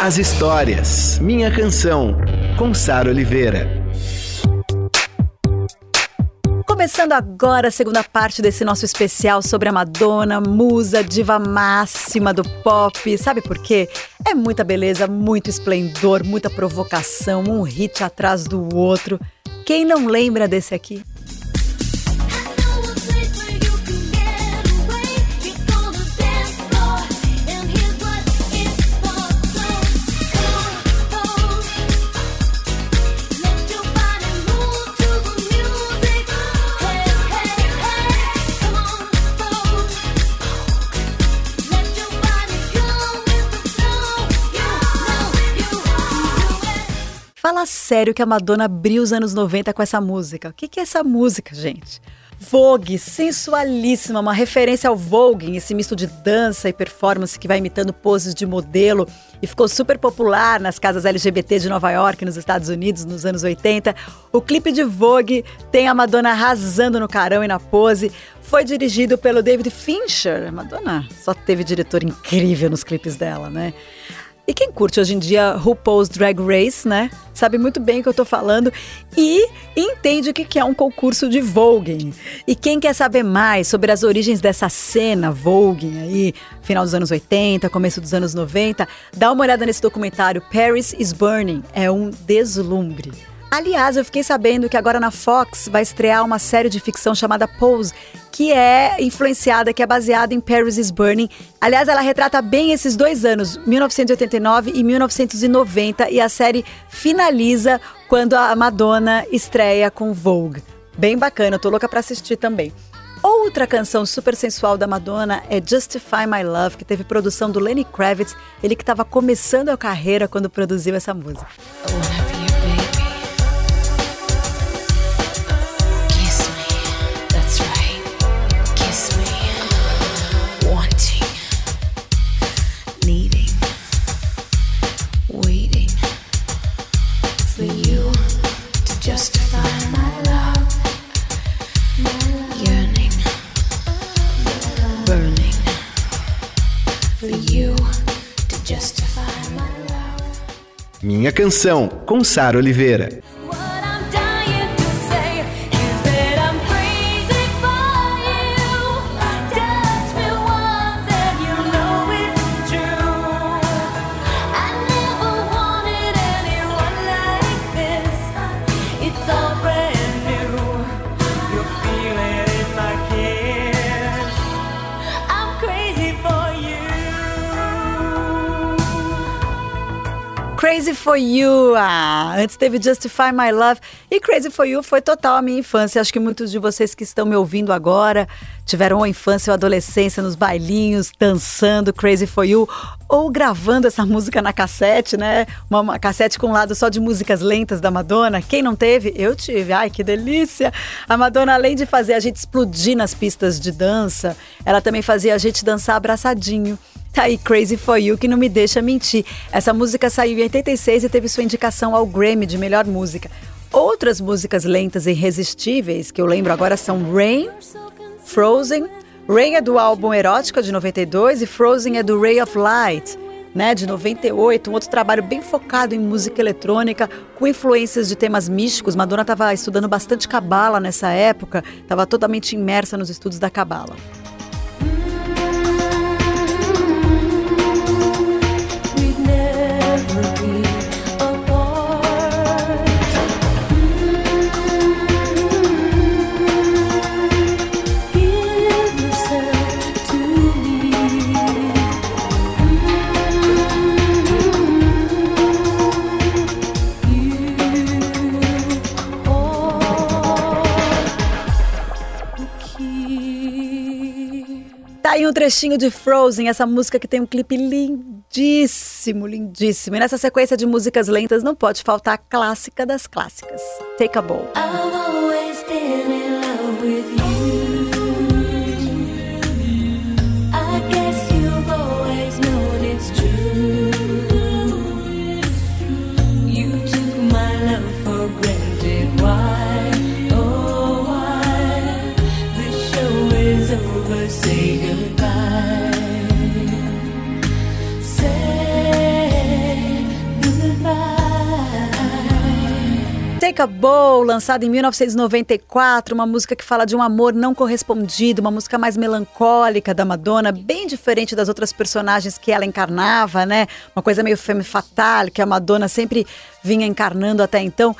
as histórias. Minha canção, com Sara Oliveira. Começando agora a segunda parte desse nosso especial sobre a Madonna, musa, diva máxima do pop. Sabe por quê? É muita beleza, muito esplendor, muita provocação, um hit atrás do outro. Quem não lembra desse aqui? Fala sério que a Madonna abriu os anos 90 com essa música. O que, que é essa música, gente? Vogue, sensualíssima, uma referência ao Vogue, esse misto de dança e performance que vai imitando poses de modelo e ficou super popular nas casas LGBT de Nova York, nos Estados Unidos, nos anos 80. O clipe de Vogue tem a Madonna arrasando no carão e na pose. Foi dirigido pelo David Fincher. A Madonna só teve diretor incrível nos clipes dela, né? E quem curte hoje em dia RuPaul's Drag Race, né? Sabe muito bem o que eu tô falando e entende o que é um concurso de voguing. E quem quer saber mais sobre as origens dessa cena voguing aí, final dos anos 80, começo dos anos 90, dá uma olhada nesse documentário Paris is Burning. É um deslumbre. Aliás, eu fiquei sabendo que agora na Fox vai estrear uma série de ficção chamada Pose, que é influenciada, que é baseada em Paris is Burning. Aliás, ela retrata bem esses dois anos, 1989 e 1990, e a série finaliza quando a Madonna estreia com Vogue. Bem bacana, eu tô louca para assistir também. Outra canção super sensual da Madonna é Justify My Love, que teve produção do Lenny Kravitz, ele que estava começando a carreira quando produziu essa música. Canção, com Sara Oliveira. Crazy for You. Ah, antes teve Justify My Love. E Crazy for You foi total a minha infância. Acho que muitos de vocês que estão me ouvindo agora tiveram uma infância ou adolescência nos bailinhos, dançando Crazy for You, ou gravando essa música na cassete, né? Uma, uma cassete com um lado só de músicas lentas da Madonna. Quem não teve? Eu tive. Ai, que delícia! A Madonna, além de fazer a gente explodir nas pistas de dança, ela também fazia a gente dançar abraçadinho. Tá aí Crazy For You, que não me deixa mentir. Essa música saiu em 86 e teve sua indicação ao Grammy de melhor música. Outras músicas lentas e irresistíveis que eu lembro agora são Rain, Frozen. Rain é do álbum Erótica de 92 e Frozen é do Ray of Light. Né, de 98, um outro trabalho bem focado em música eletrônica, com influências de temas místicos. Madonna estava estudando bastante cabala nessa época, estava totalmente imersa nos estudos da cabala. Aí um trechinho de Frozen, essa música que tem um clipe lindíssimo lindíssimo. E nessa sequência de músicas lentas não pode faltar a clássica das clássicas, Take a Bow. Take a Bow, lançada em 1994, uma música que fala de um amor não correspondido, uma música mais melancólica da Madonna, bem diferente das outras personagens que ela encarnava, né? Uma coisa meio femme fatale que a Madonna sempre vinha encarnando até então.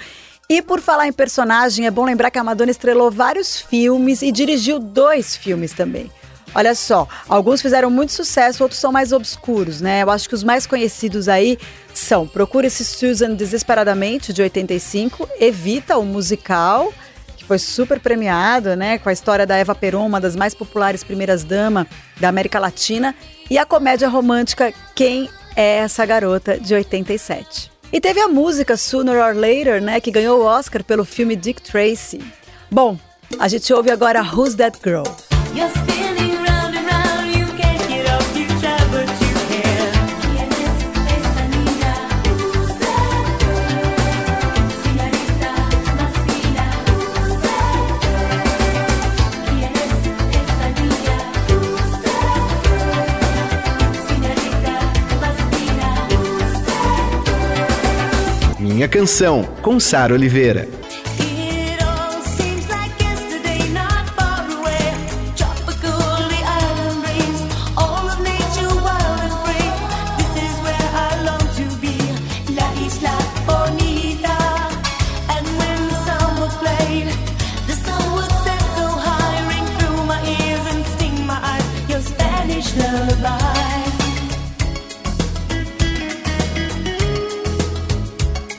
E por falar em personagem, é bom lembrar que a Madonna estrelou vários filmes e dirigiu dois filmes também. Olha só, alguns fizeram muito sucesso, outros são mais obscuros, né? Eu acho que os mais conhecidos aí são Procure-se Susan Desesperadamente, de 85, Evita, o musical, que foi super premiado, né? Com a história da Eva Peron, uma das mais populares primeiras-dama da América Latina, e a comédia romântica Quem é essa garota, de 87. E teve a música Sooner or Later, né? Que ganhou o Oscar pelo filme Dick Tracy. Bom, a gente ouve agora Who's That Girl? Canção, com Sara Oliveira.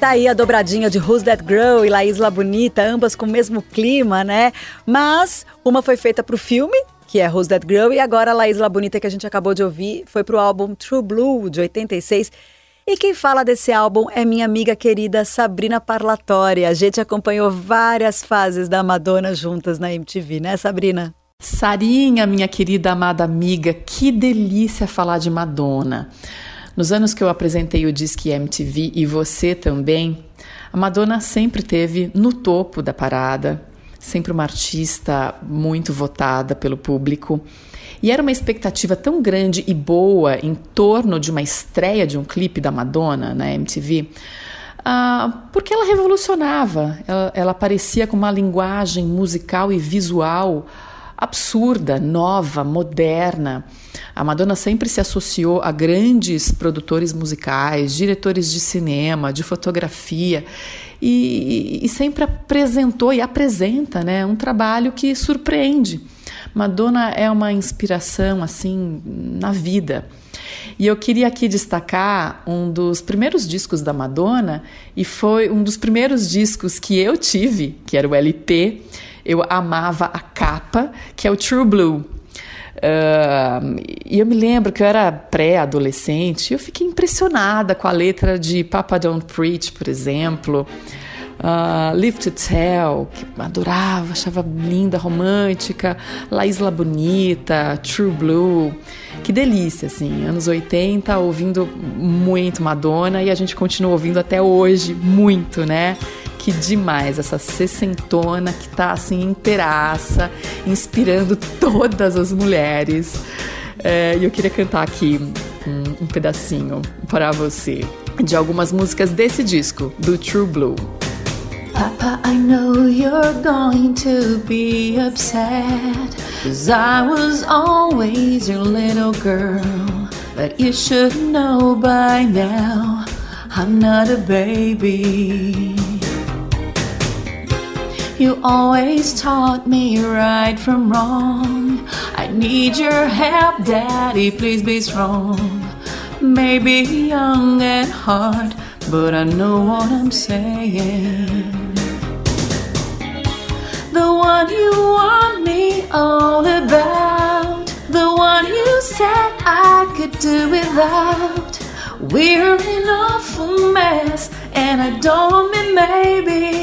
Tá aí a dobradinha de Who's That Girl e La Isla Bonita, ambas com o mesmo clima, né? Mas uma foi feita para o filme, que é Who's That Girl, e agora a La Isla Bonita, que a gente acabou de ouvir, foi para o álbum True Blue, de 86. E quem fala desse álbum é minha amiga querida Sabrina Parlatori. A gente acompanhou várias fases da Madonna juntas na MTV, né, Sabrina? Sarinha, minha querida amada amiga, que delícia falar de Madonna. Nos anos que eu apresentei o Disque MTV e você também, a Madonna sempre teve no topo da parada, sempre uma artista muito votada pelo público. E era uma expectativa tão grande e boa em torno de uma estreia de um clipe da Madonna na MTV, ah, porque ela revolucionava, ela, ela aparecia com uma linguagem musical e visual absurda, nova, moderna. A Madonna sempre se associou a grandes produtores musicais, diretores de cinema, de fotografia e, e sempre apresentou e apresenta né, um trabalho que surpreende. Madonna é uma inspiração assim na vida. E eu queria aqui destacar um dos primeiros discos da Madonna, e foi um dos primeiros discos que eu tive, que era o LP, eu amava a capa, que é o True Blue. Uh, e eu me lembro que eu era pré-adolescente, eu fiquei impressionada com a letra de Papa Don't Preach, por exemplo. Uh, Live to Tell, que eu adorava, achava linda, romântica, La Isla Bonita, True Blue, que delícia, assim, anos 80, ouvindo muito Madonna e a gente continua ouvindo até hoje, muito, né? Demais essa sessentona que tá assim inteiraça, inspirando todas as mulheres. É, e eu queria cantar aqui um, um pedacinho para você de algumas músicas desse disco, do True Blue. Papa, I know you're going to be upset. Cause I was always your little girl. But you should know by now, I'm not a baby. You always taught me right from wrong. I need your help, Daddy, please be strong. Maybe young at heart, but I know what I'm saying. The one you want me all about, the one you said I could do without. We're in awful mess, and I don't mean maybe.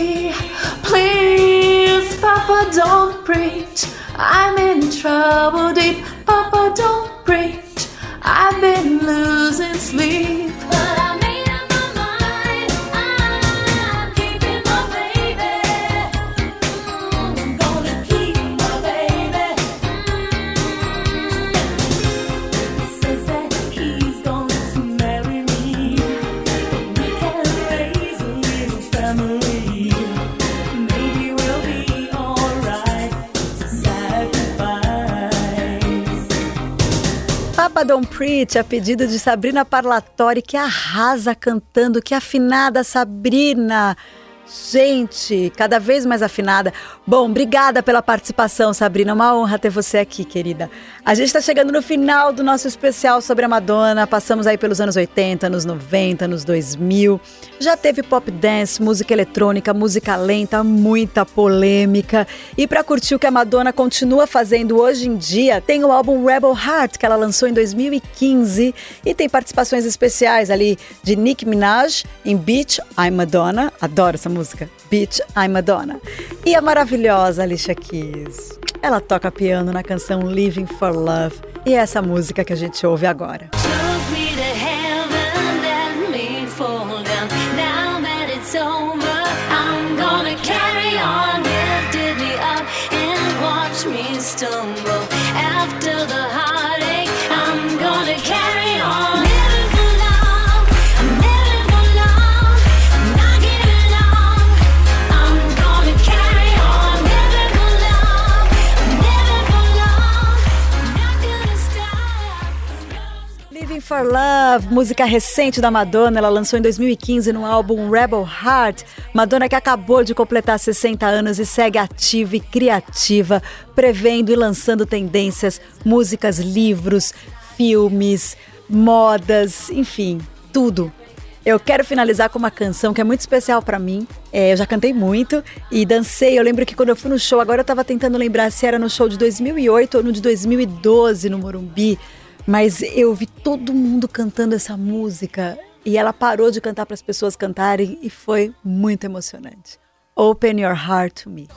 Don't preach. I'm in trouble deep. Papa, don't preach. I've been losing sleep. Don't Preach, a pedido de Sabrina Parlatori, que arrasa cantando, que afinada Sabrina. Gente, cada vez mais afinada. Bom, obrigada pela participação, Sabrina. Uma honra ter você aqui, querida. A gente está chegando no final do nosso especial sobre a Madonna. Passamos aí pelos anos 80, anos 90, anos 2000. Já teve pop dance, música eletrônica, música lenta, muita polêmica. E para curtir o que a Madonna continua fazendo hoje em dia, tem o álbum Rebel Heart, que ela lançou em 2015. E tem participações especiais ali de Nicki Minaj em Beach, I'm Madonna. Adoro essa música. Beach, I'm Madonna. E a maravilhosa Alicia Keys. Ela toca piano na canção Living for Love. E é essa música que a gente ouve agora. stumble for Love, música recente da Madonna, ela lançou em 2015 no álbum Rebel Heart. Madonna que acabou de completar 60 anos e segue ativa e criativa, prevendo e lançando tendências, músicas, livros, filmes, modas, enfim, tudo. Eu quero finalizar com uma canção que é muito especial para mim. É, eu já cantei muito e dancei. Eu lembro que quando eu fui no show, agora eu tava tentando lembrar se era no show de 2008 ou no de 2012 no Morumbi. Mas eu vi todo mundo cantando essa música e ela parou de cantar para as pessoas cantarem e foi muito emocionante. Open Your Heart to Me.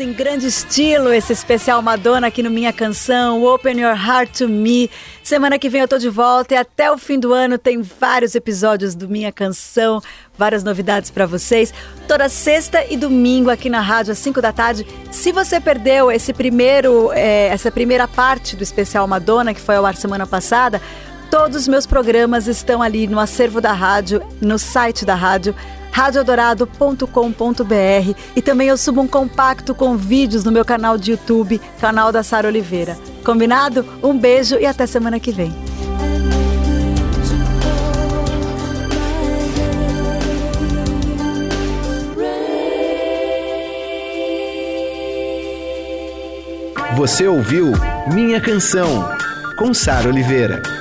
Em grande estilo esse especial Madonna aqui no Minha Canção, Open Your Heart to Me. Semana que vem eu tô de volta e até o fim do ano tem vários episódios do Minha Canção, várias novidades para vocês. Toda sexta e domingo aqui na rádio às 5 da tarde. Se você perdeu esse primeiro, é, essa primeira parte do especial Madonna que foi ao ar semana passada, todos os meus programas estão ali no acervo da rádio, no site da rádio radiodorado.com.br e também eu subo um compacto com vídeos no meu canal de YouTube, canal da Sara Oliveira. Combinado? Um beijo e até semana que vem. Você ouviu Minha Canção, com Sara Oliveira.